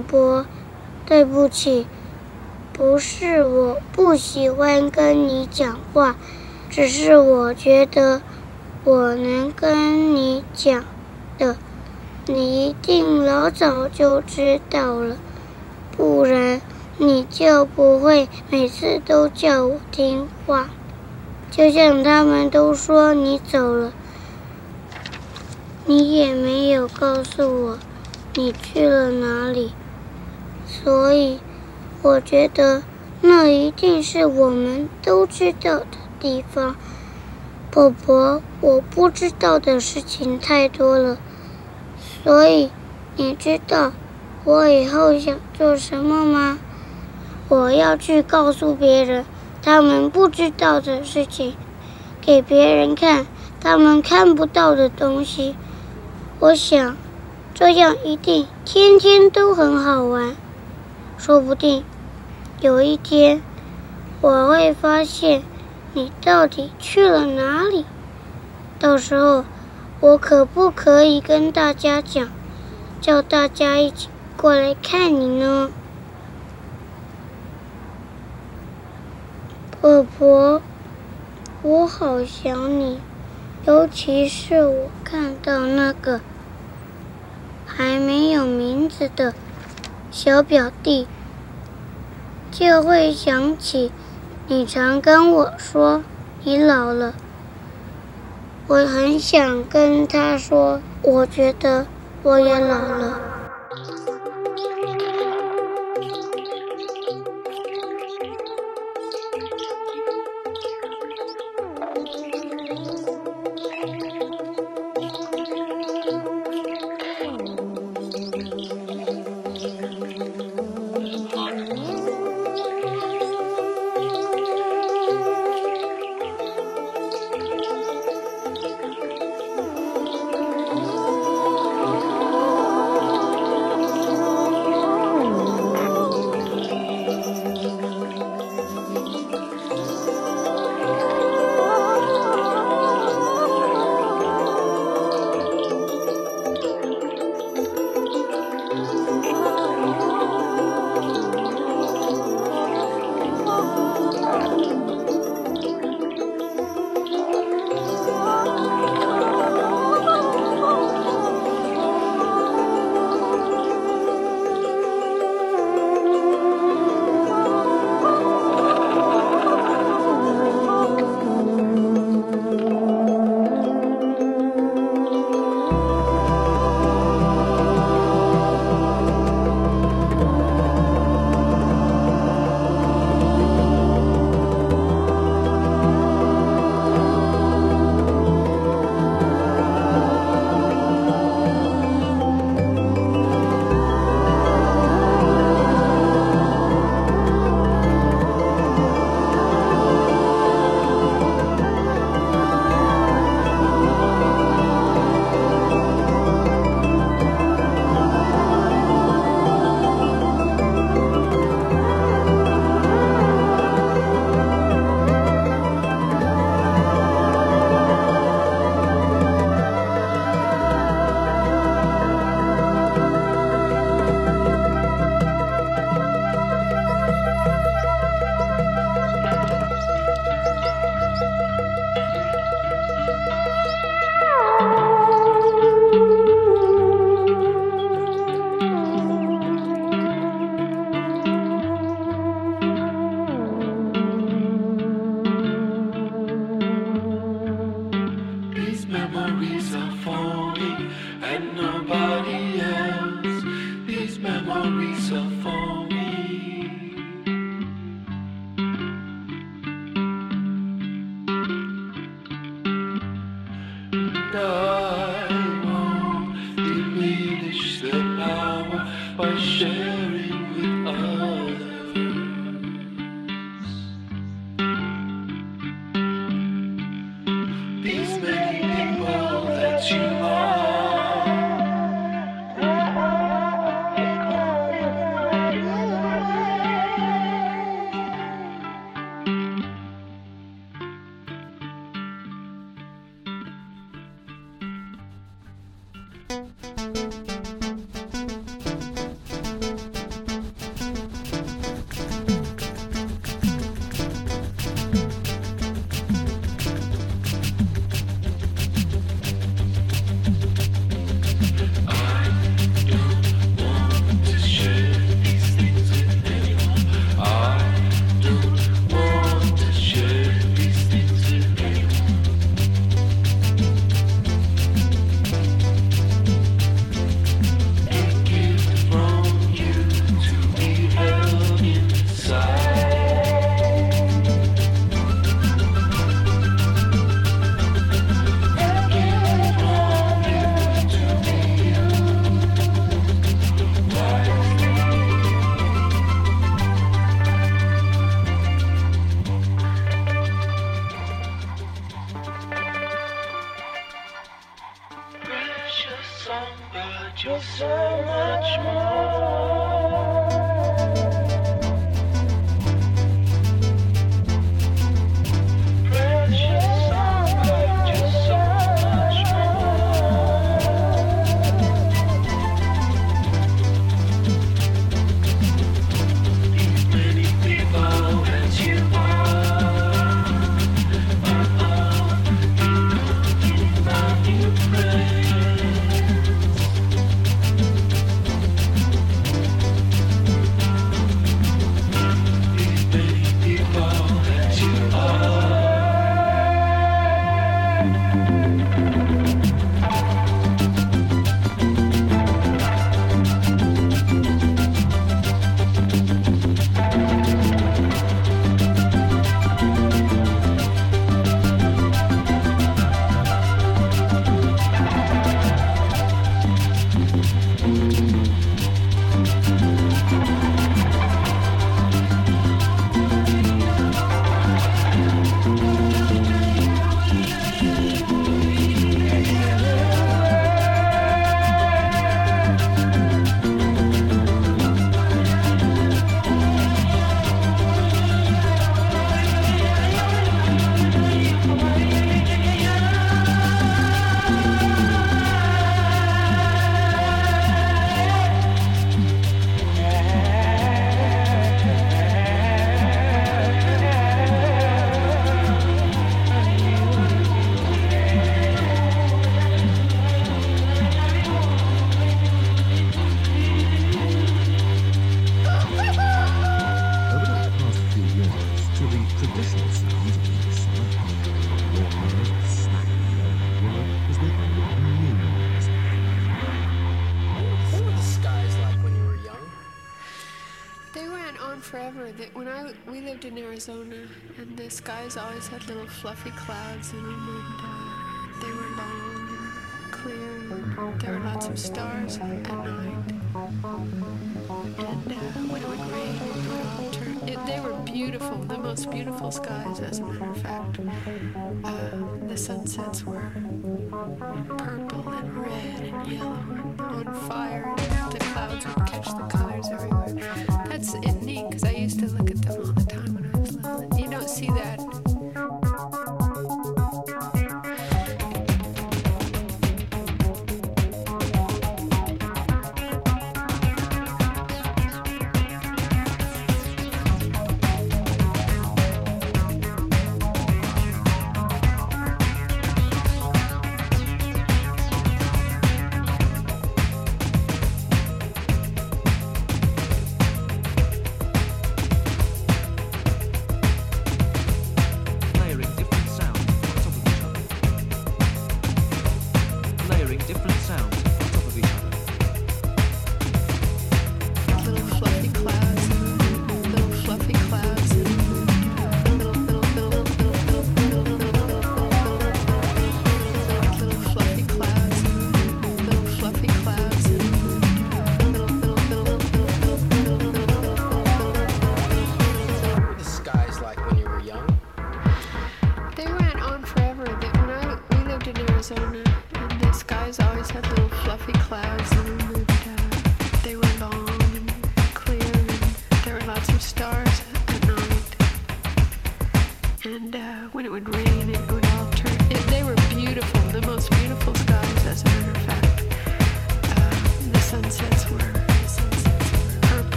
婆婆，对不起，不是我不喜欢跟你讲话，只是我觉得我能跟你讲的，你一定老早就知道了，不然你就不会每次都叫我听话。就像他们都说你走了，你也没有告诉我你去了哪里，所以我觉得那一定是我们都知道的地方。婆婆，我不知道的事情太多了，所以你知道我以后想做什么吗？我要去告诉别人。他们不知道的事情，给别人看他们看不到的东西。我想，这样一定天天都很好玩。说不定有一天，我会发现你到底去了哪里。到时候，我可不可以跟大家讲，叫大家一起过来看你呢？婆婆，我好想你，尤其是我看到那个还没有名字的小表弟，就会想起你常跟我说你老了。我很想跟他说，我觉得我也老了。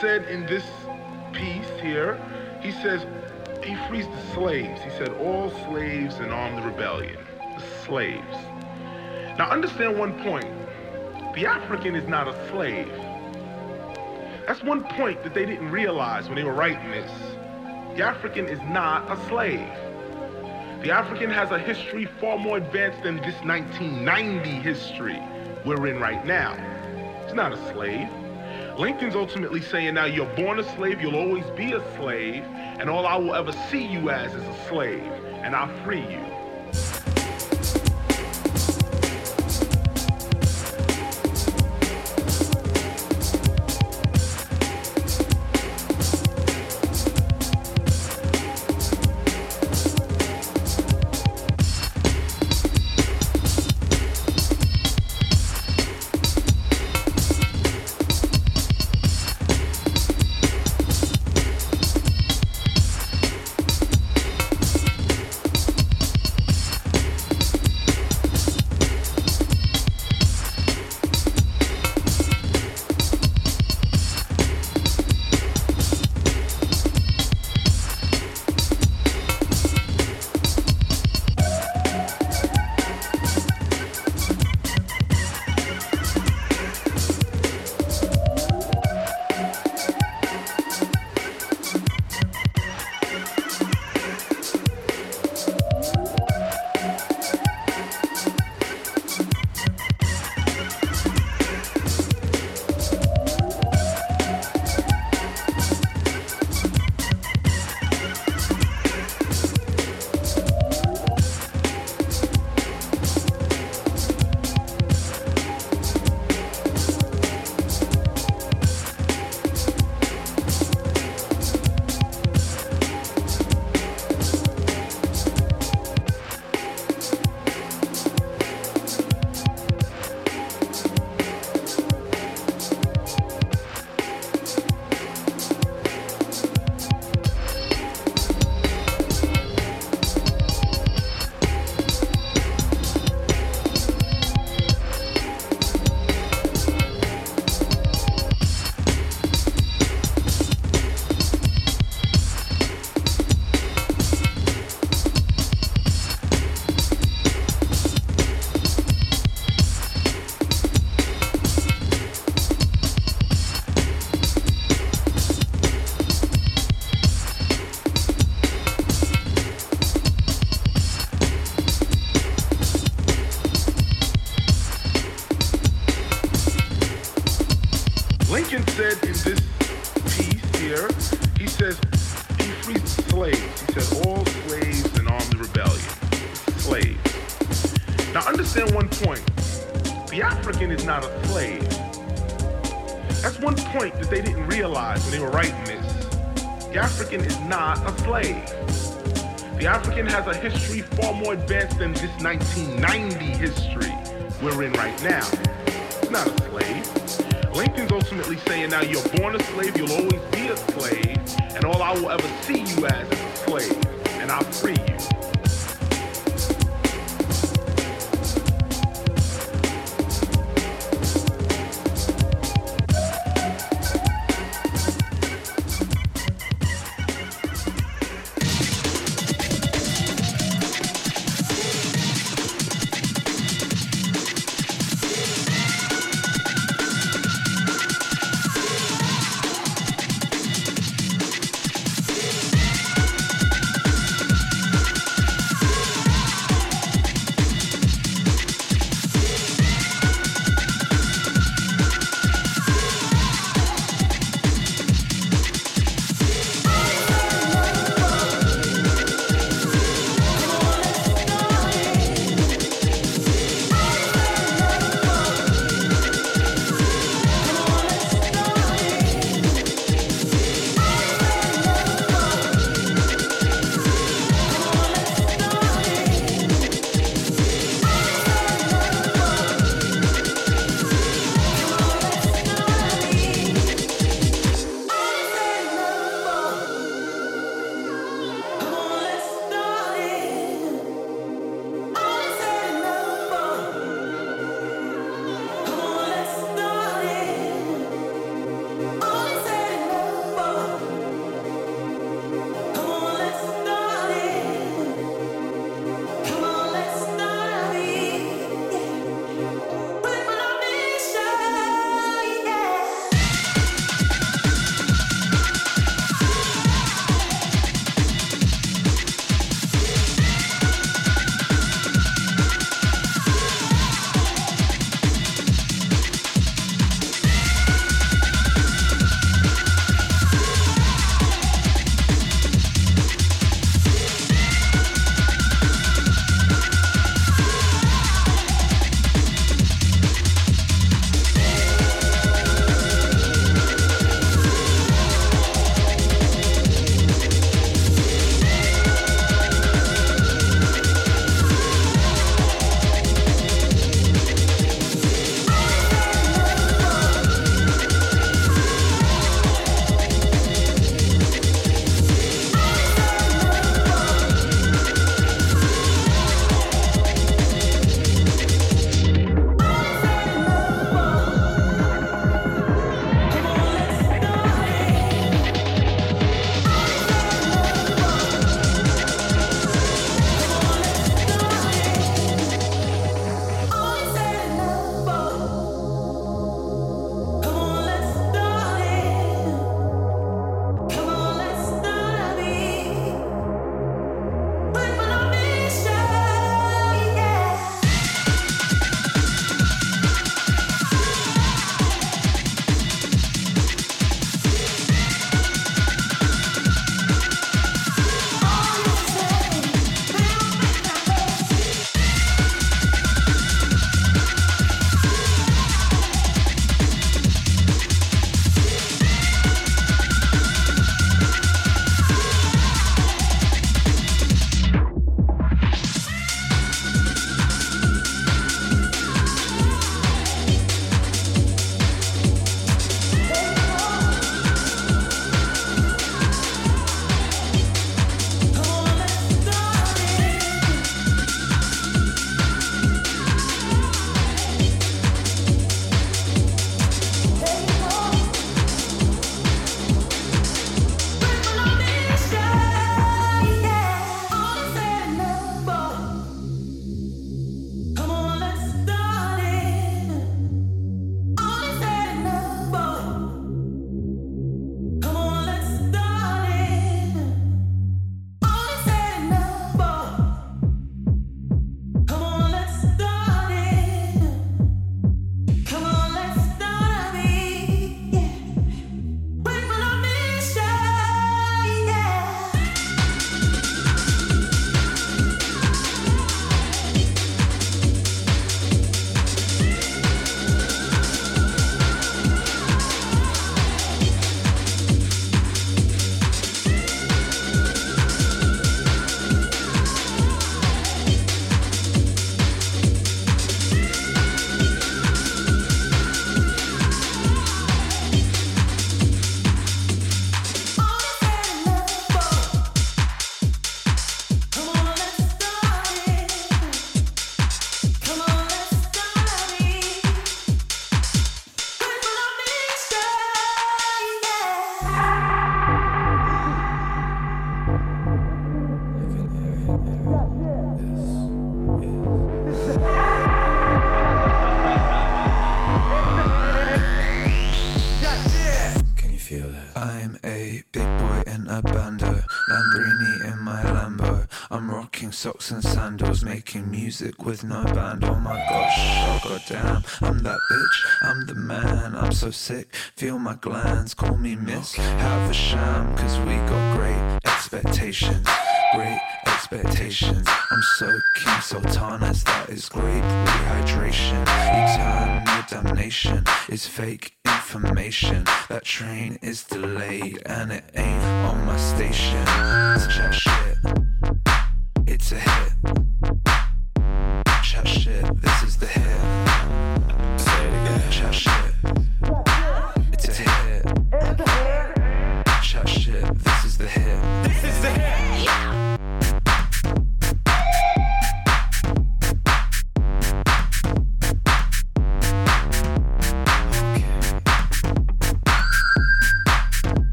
said in this piece here, he says, he frees the slaves. He said, all slaves and armed rebellion. The slaves. Now understand one point. The African is not a slave. That's one point that they didn't realize when they were writing this. The African is not a slave. The African has a history far more advanced than this 1990 history we're in right now. He's not a slave. Lincoln's ultimately saying now you're born a slave, you'll always be a slave, and all I will ever see you as is a slave, and I free you. music with no band. Oh my gosh, oh goddamn. I'm that bitch, I'm the man. I'm so sick, feel my glands. Call me miss, have a sham, cause we got great expectations. Great expectations. I'm so keen, sultanas, that is great rehydration. Eternal damnation is fake information. That train is delayed and it ain't on my station. It's just shit. It's a hit. This is the hair.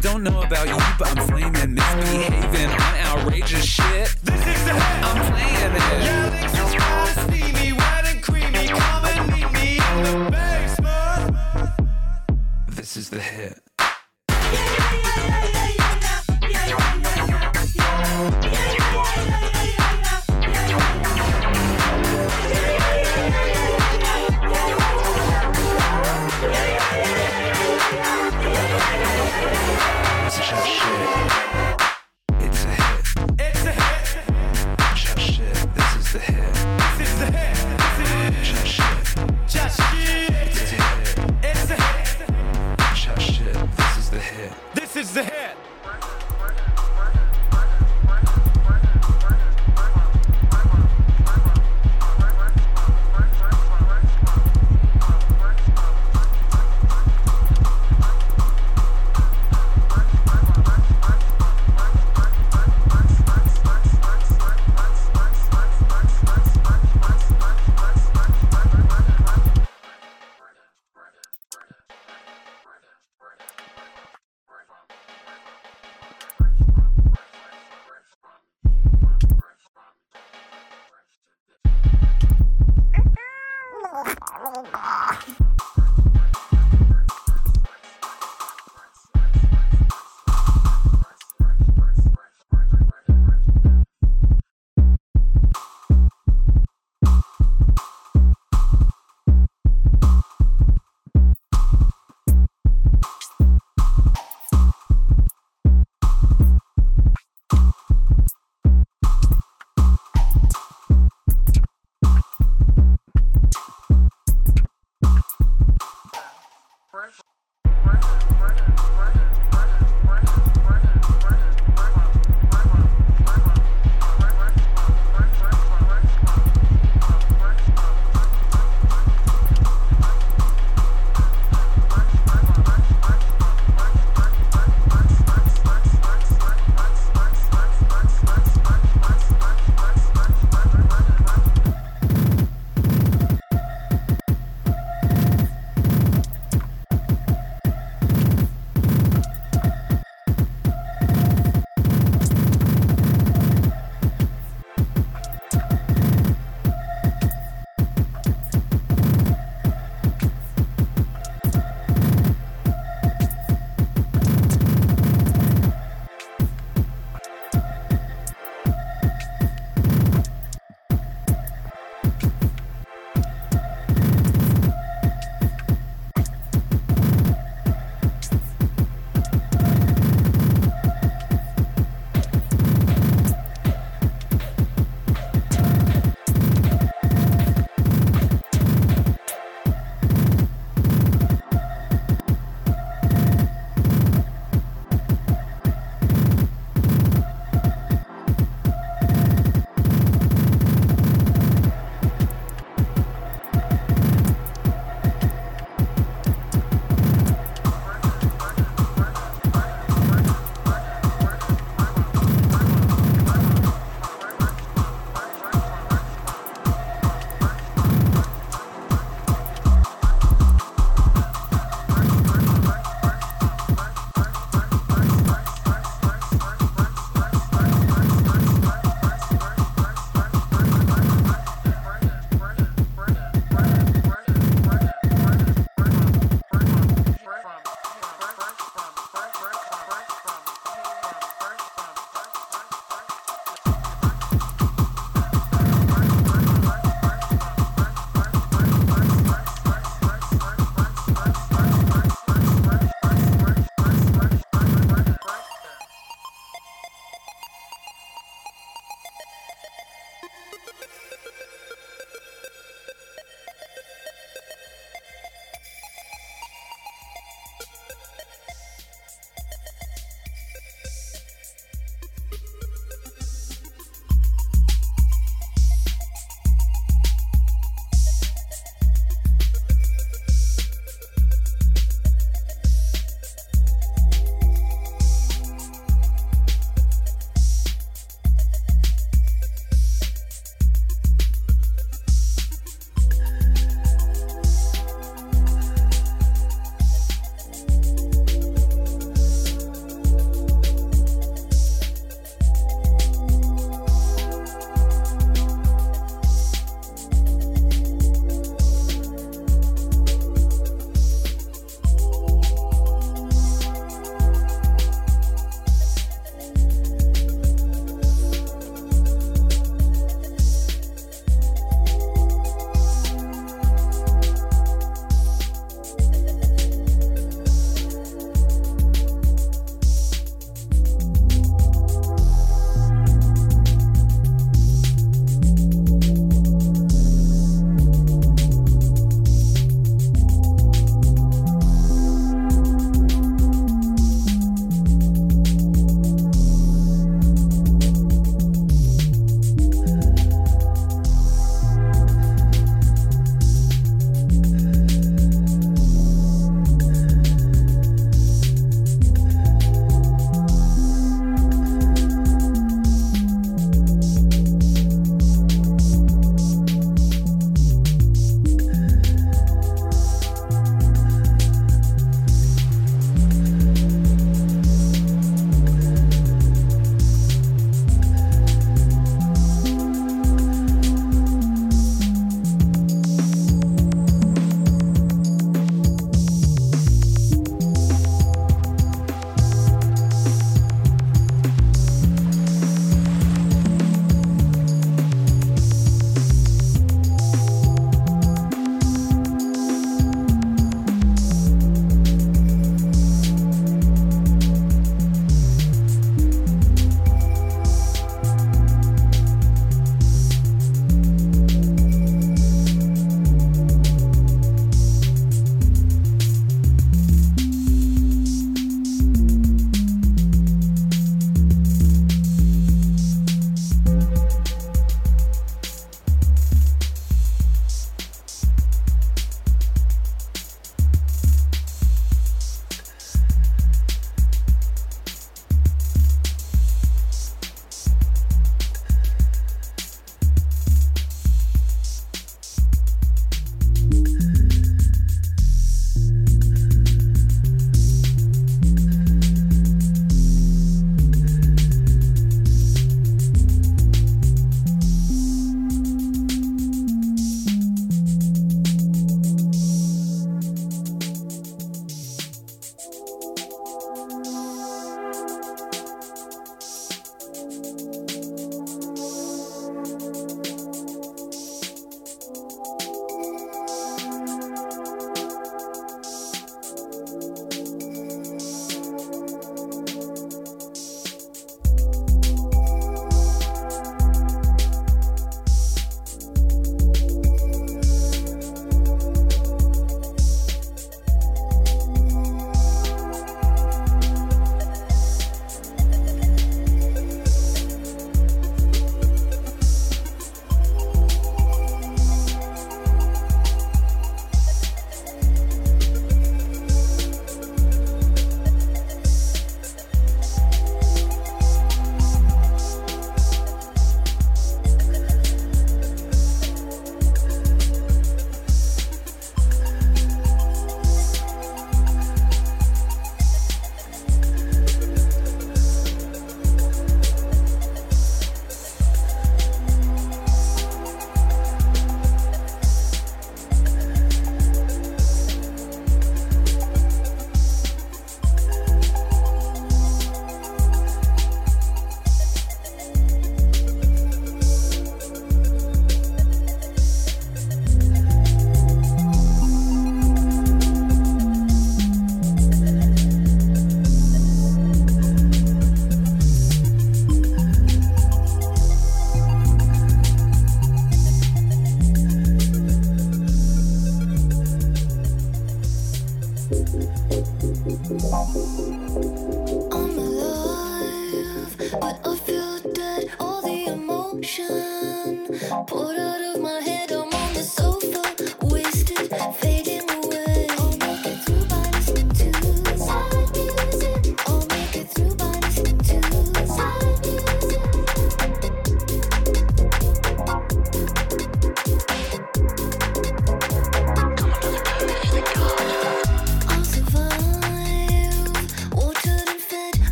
don't know about you, but I'm flaming, misbehaving on outrageous shit.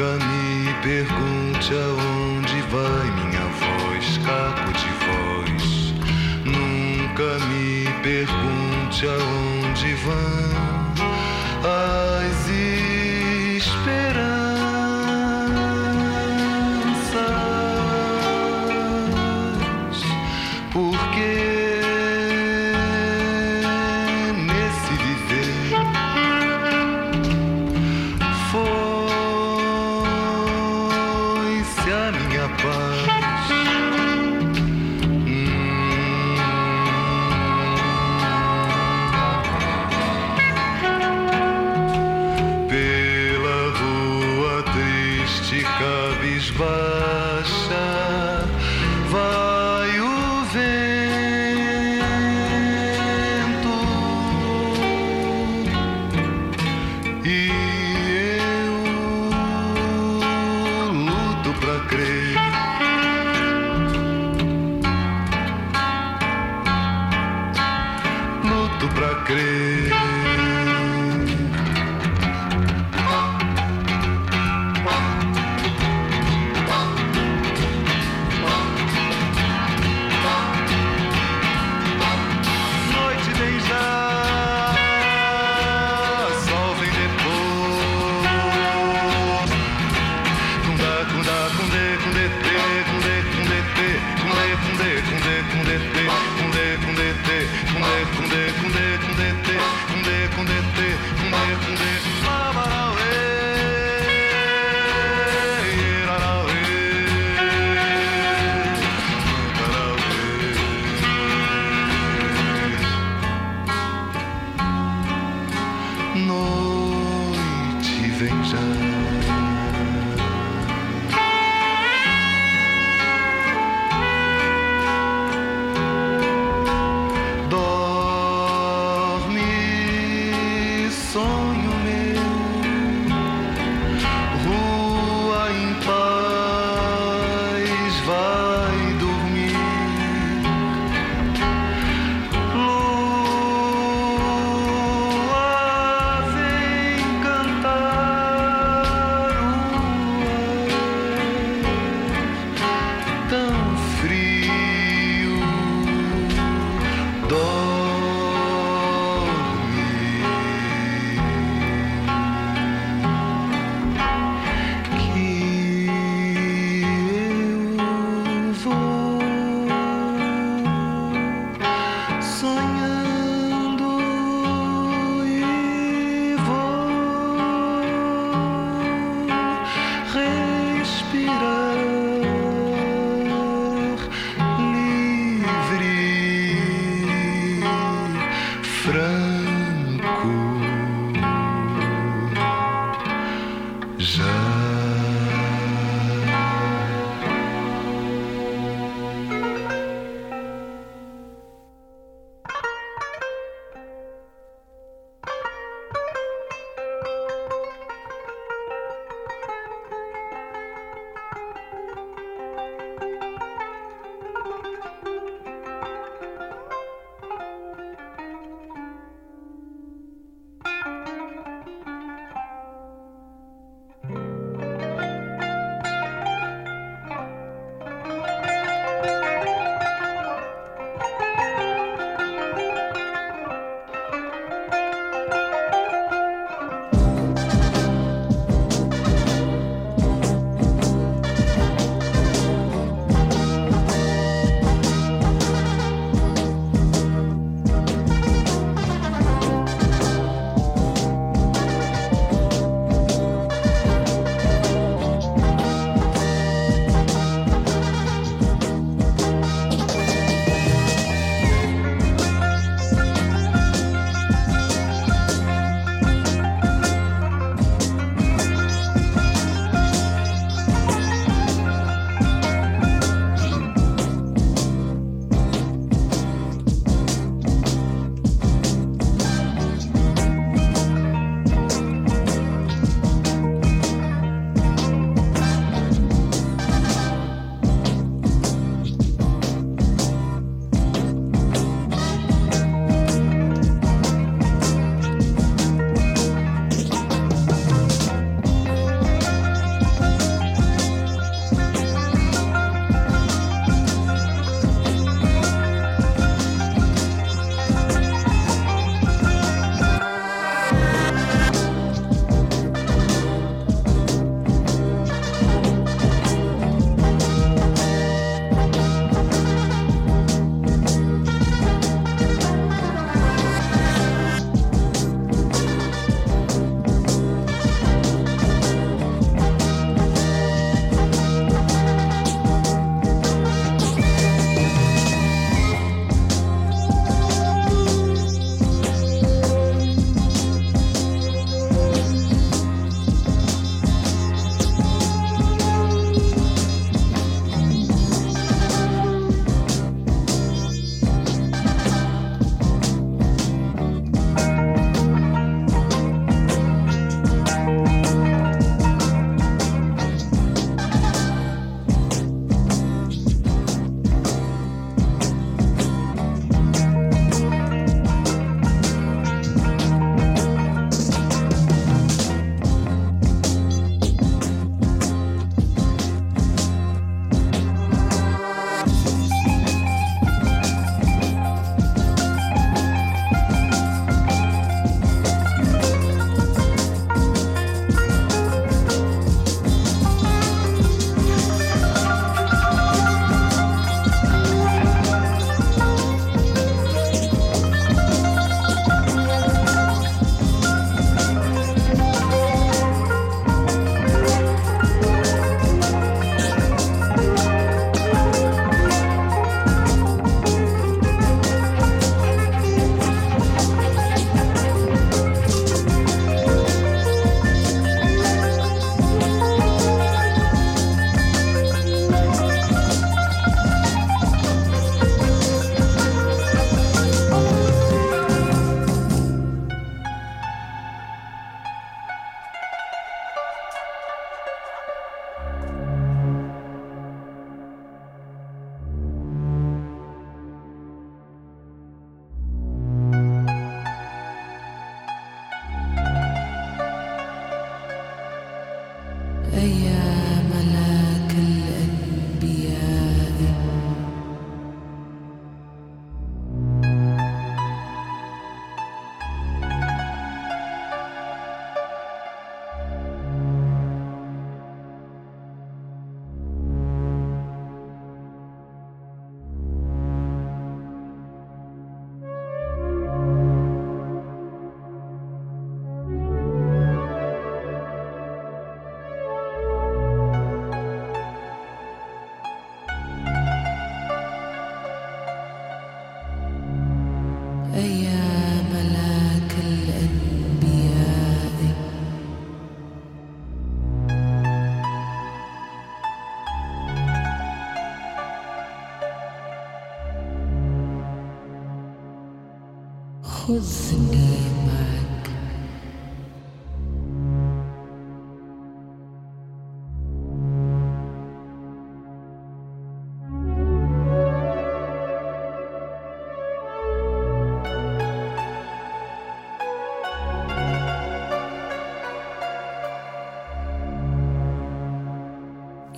Nunca me pergunte aonde vai minha voz, caco de voz. Nunca me pergunte aonde vai.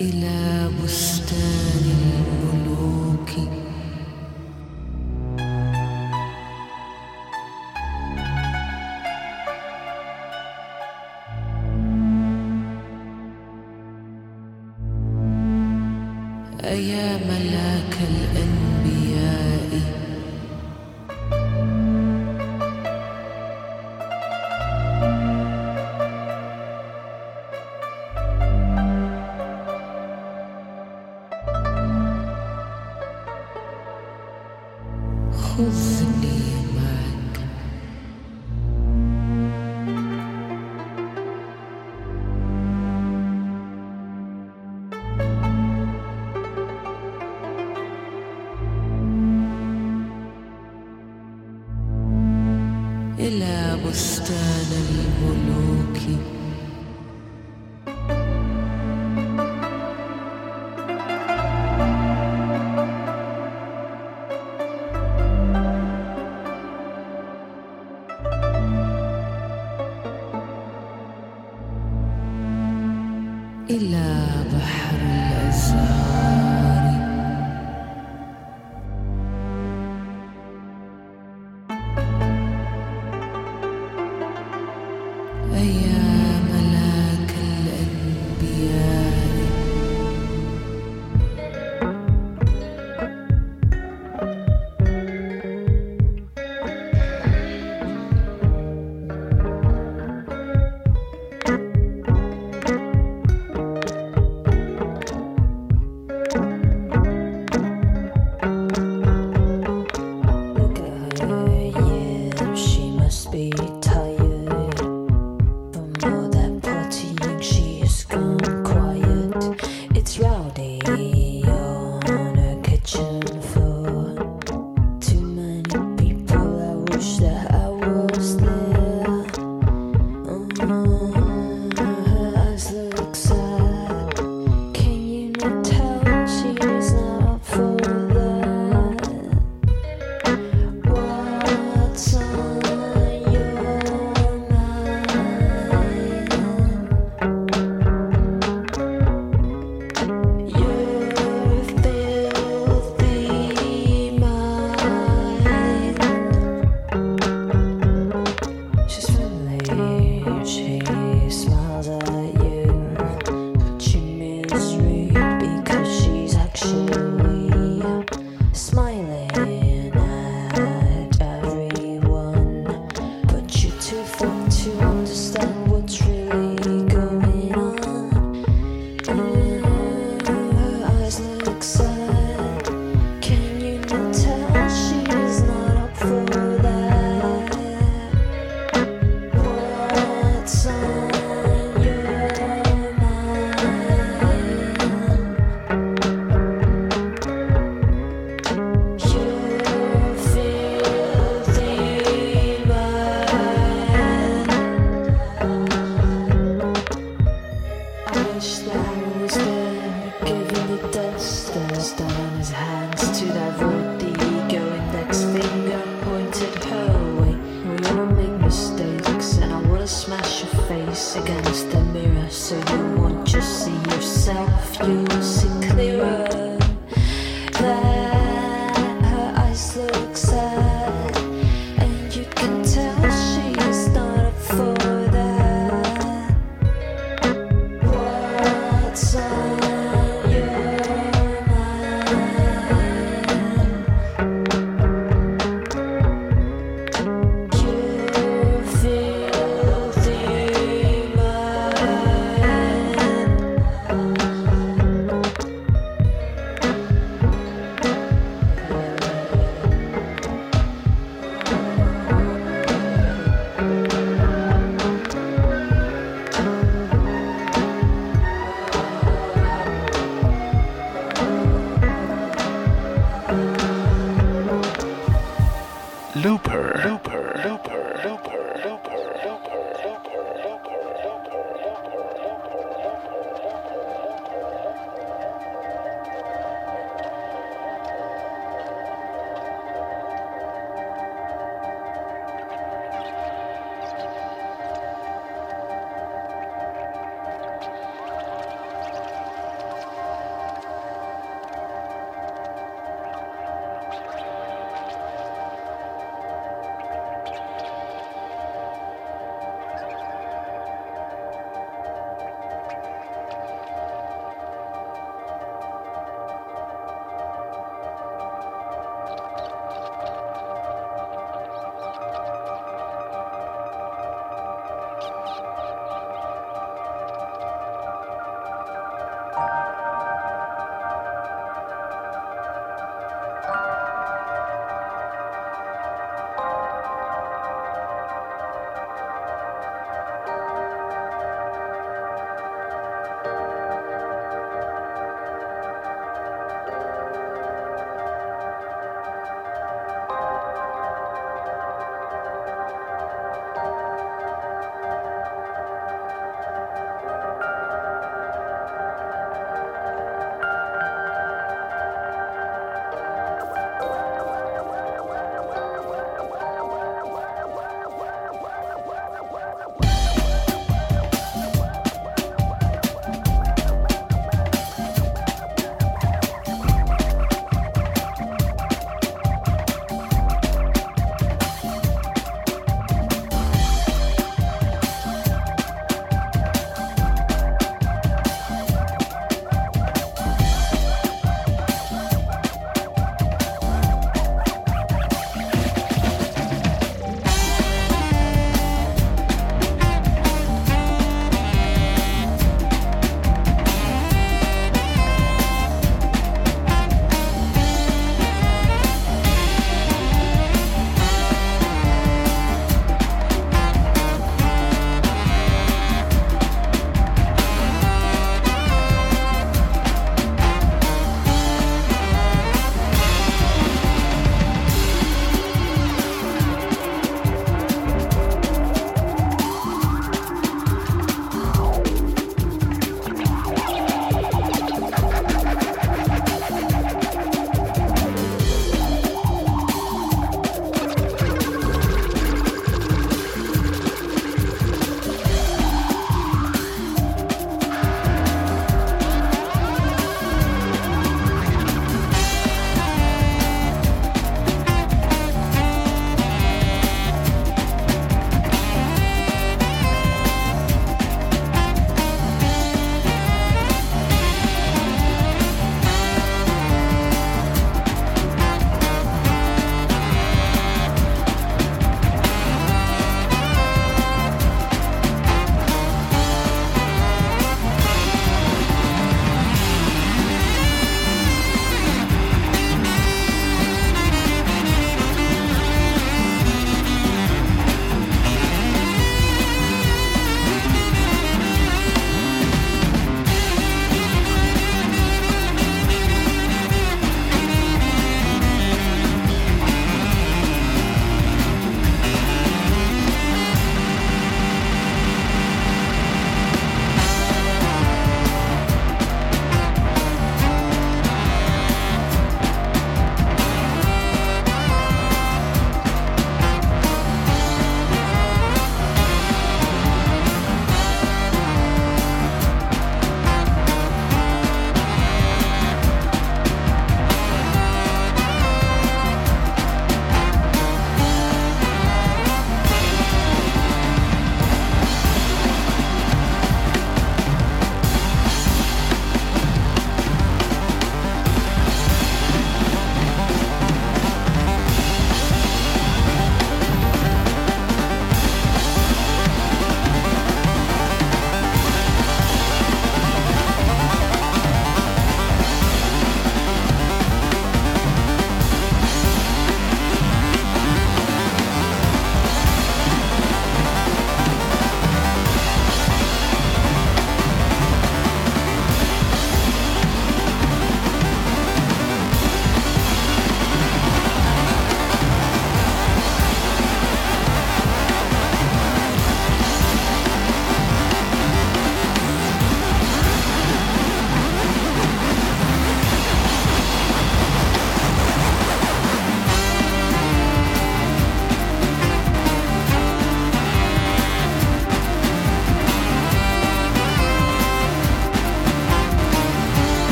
إلى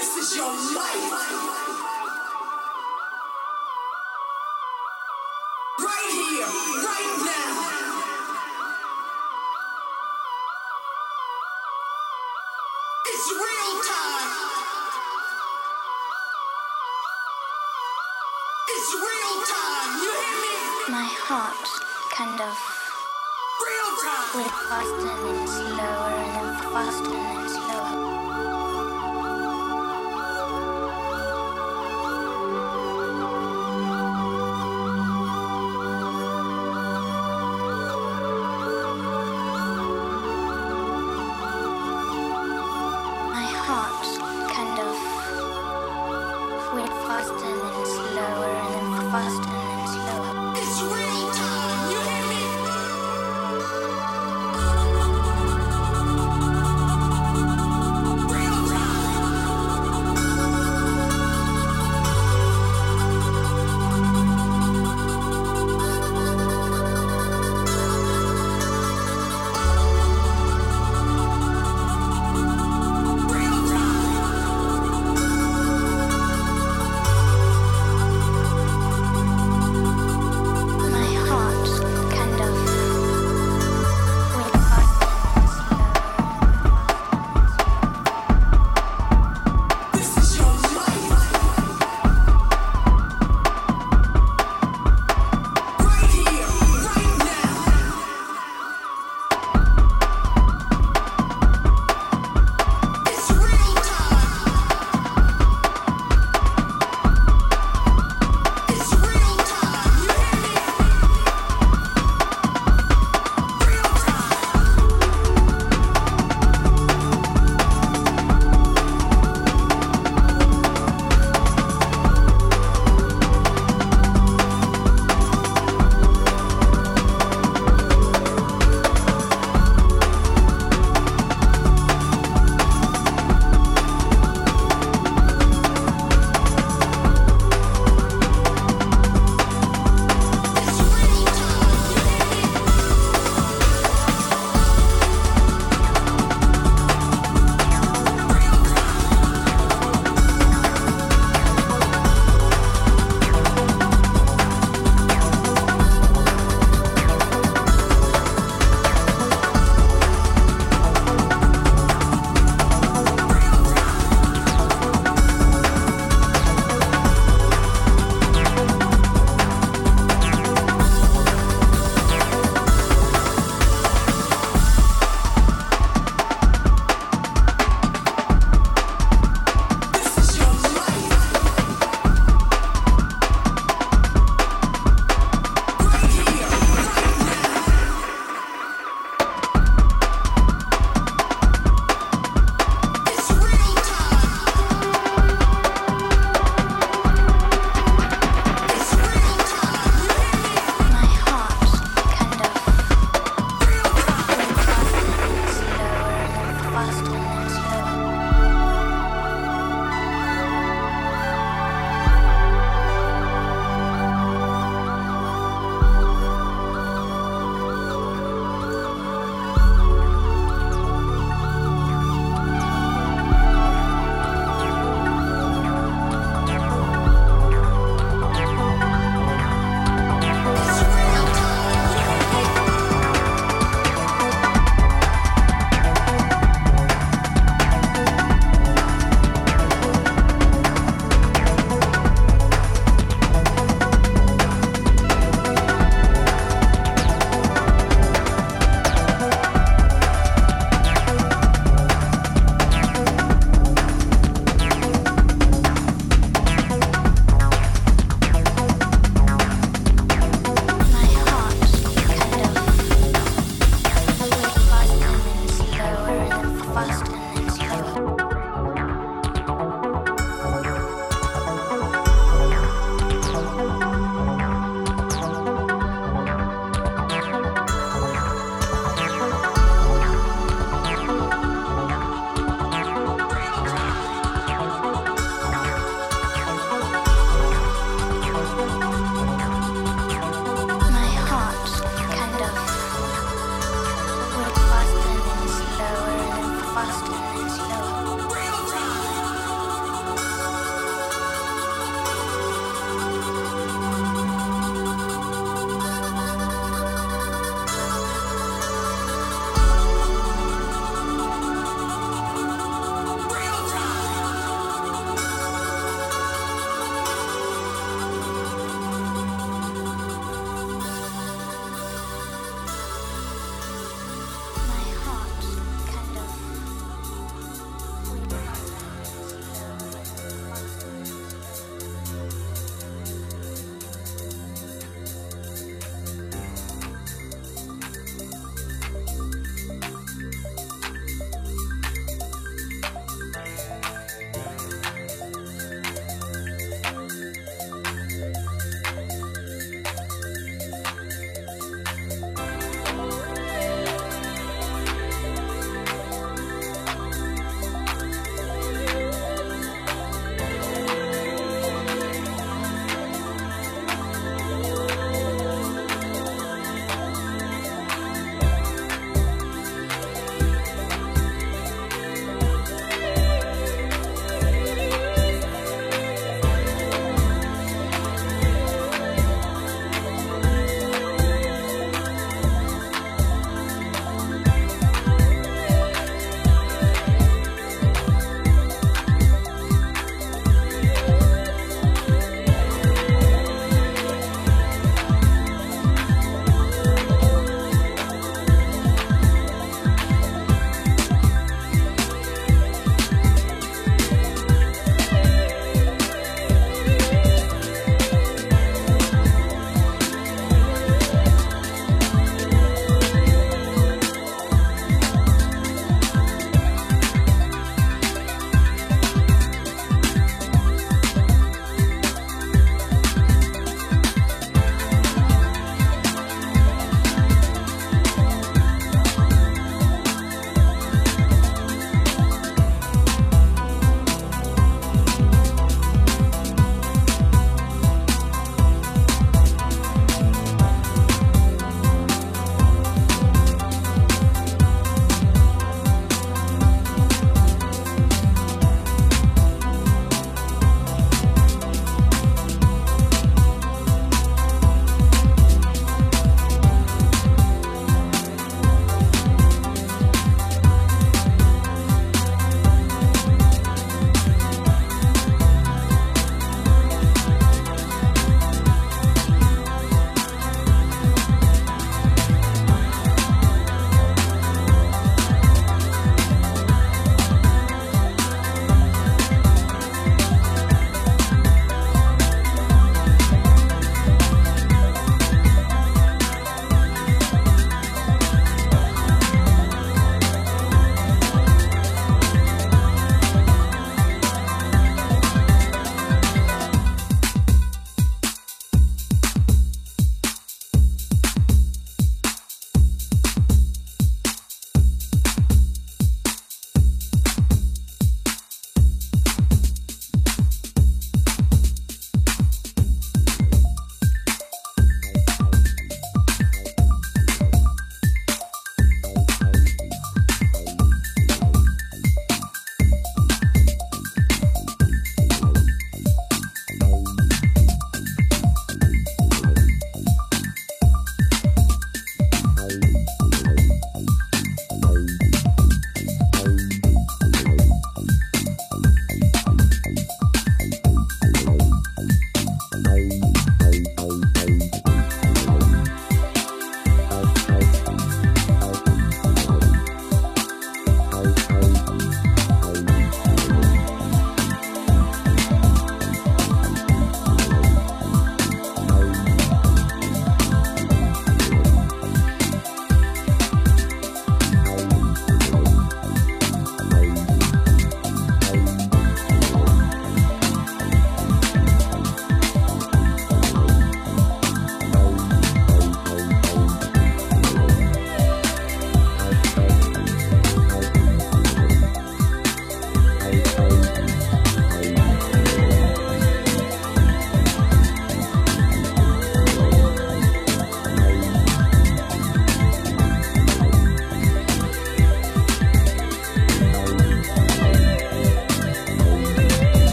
This is your life. Right here, right now. It's real time. It's real time. You hear me? My heart kind of Real time. went faster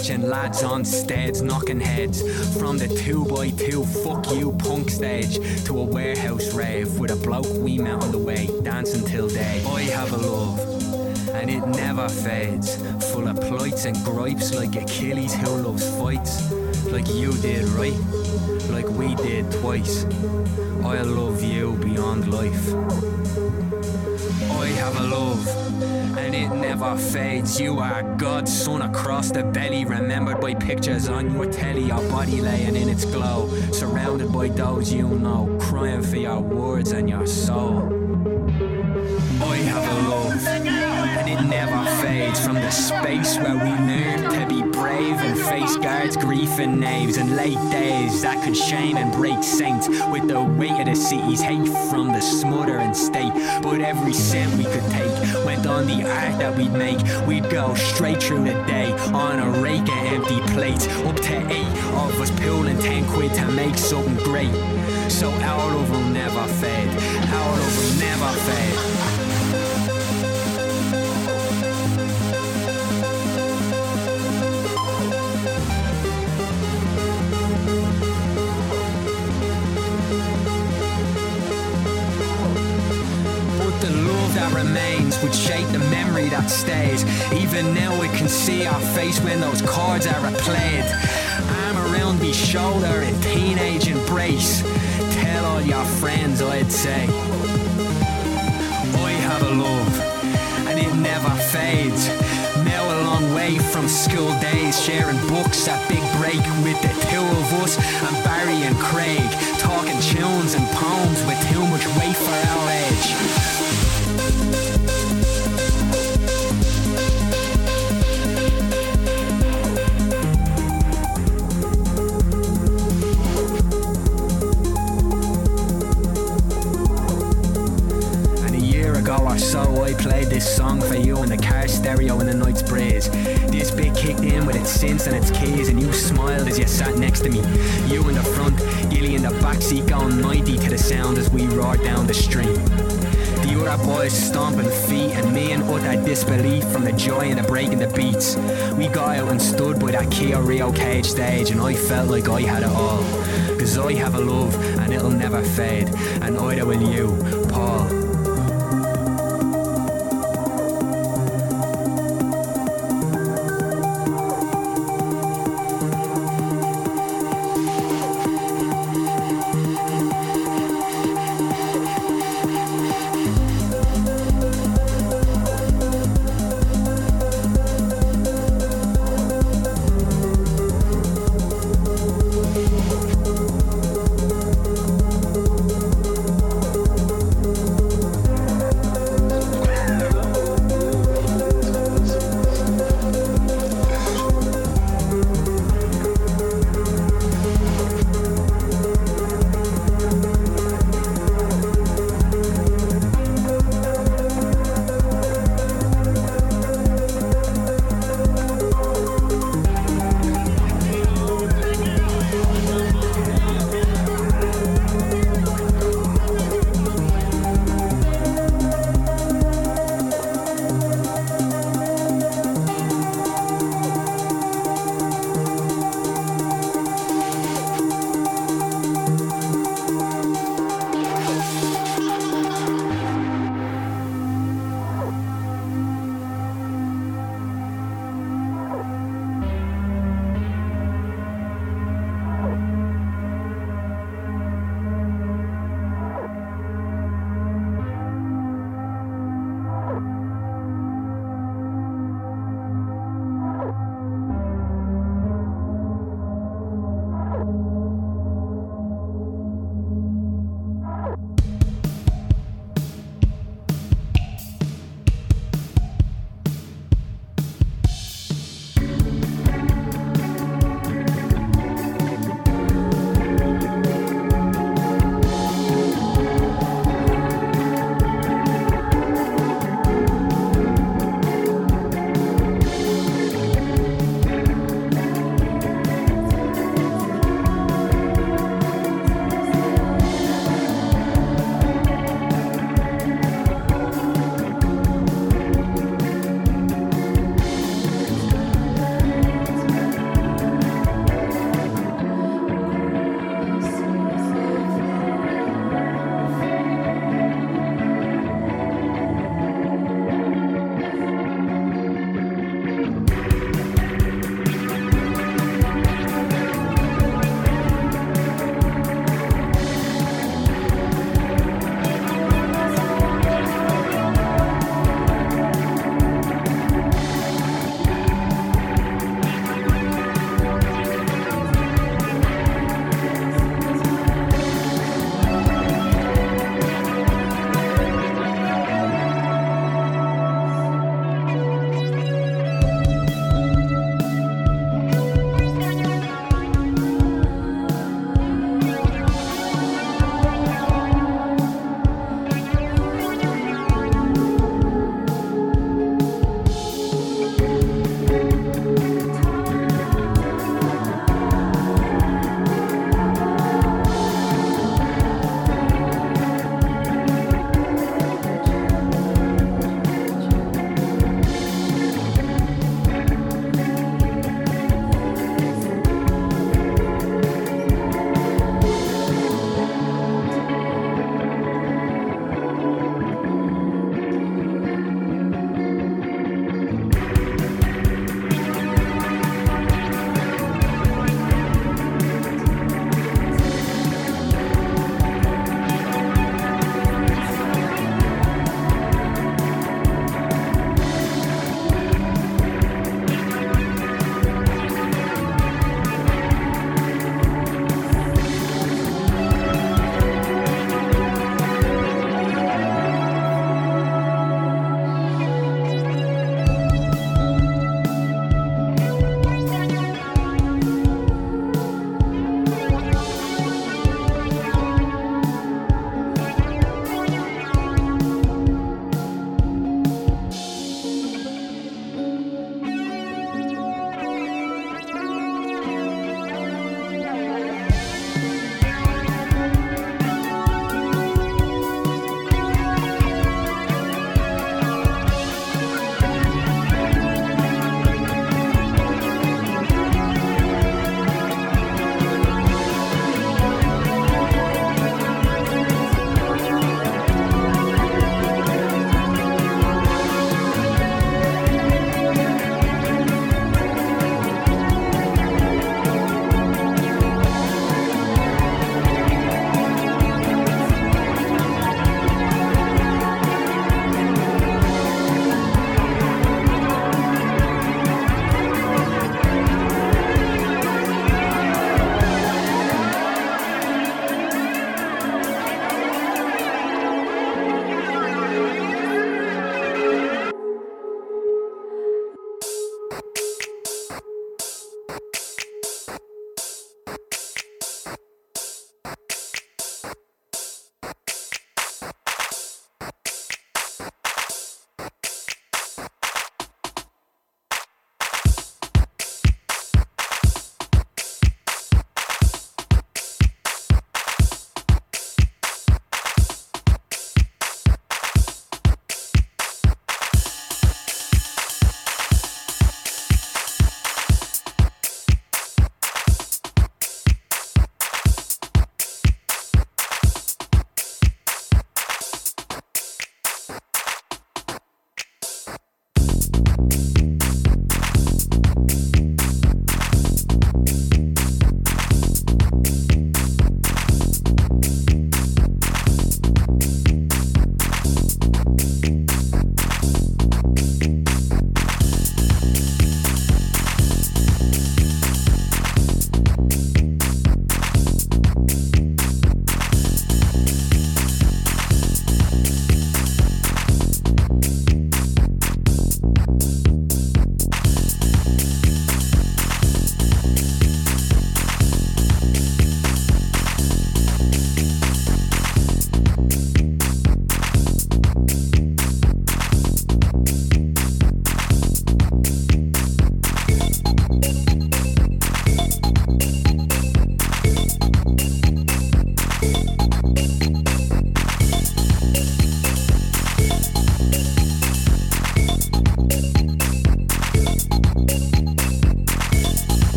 watching lads on steads knocking heads. From the 2x2 fuck you punk stage to a warehouse rave with a bloke we met on the way, dancing till day. I have a love and it never fades. Full of plights and gripes like Achilles who loves fights. Like you did, right? Like we did twice. I love you beyond life. I have a love, and it never fades. You are God's son across the belly, remembered by pictures on your telly, our body laying in its glow, surrounded by those you know, crying for your words and your soul. I have a love, and it never fades from the space where we brave guards, grief and knaves, and late days that could shame and break saints with the weight of the city's hate from the smothering state. But every cent we could take went on the art that we'd make. We'd go straight through the day on a rake of empty plates, up to eight of us pulling ten quid to make something great. So our love will never fade, our love will never fade. That. Even now we can see our face when those chords are replayed. Arm around me shoulder in teenage embrace. Tell all your friends, I'd say. I have a love, and it never fades. Now a long way from school days, sharing books at Big Break with the two of us and Barry and Craig, talking tunes and poems with too much weight for our age. Stereo in the night's breeze. This bit kicked in with its synths and its keys, and you smiled as you sat next to me. You in the front, Gilly in the backseat going 90 to the sound as we roared down the street. The other boys stomping feet and me in utter disbelief from the joy and the breaking the beats. We got out and stood by that Kia Rio cage stage and I felt like I had it all. Cause I have a love and it'll never fade. And either will you, Paul.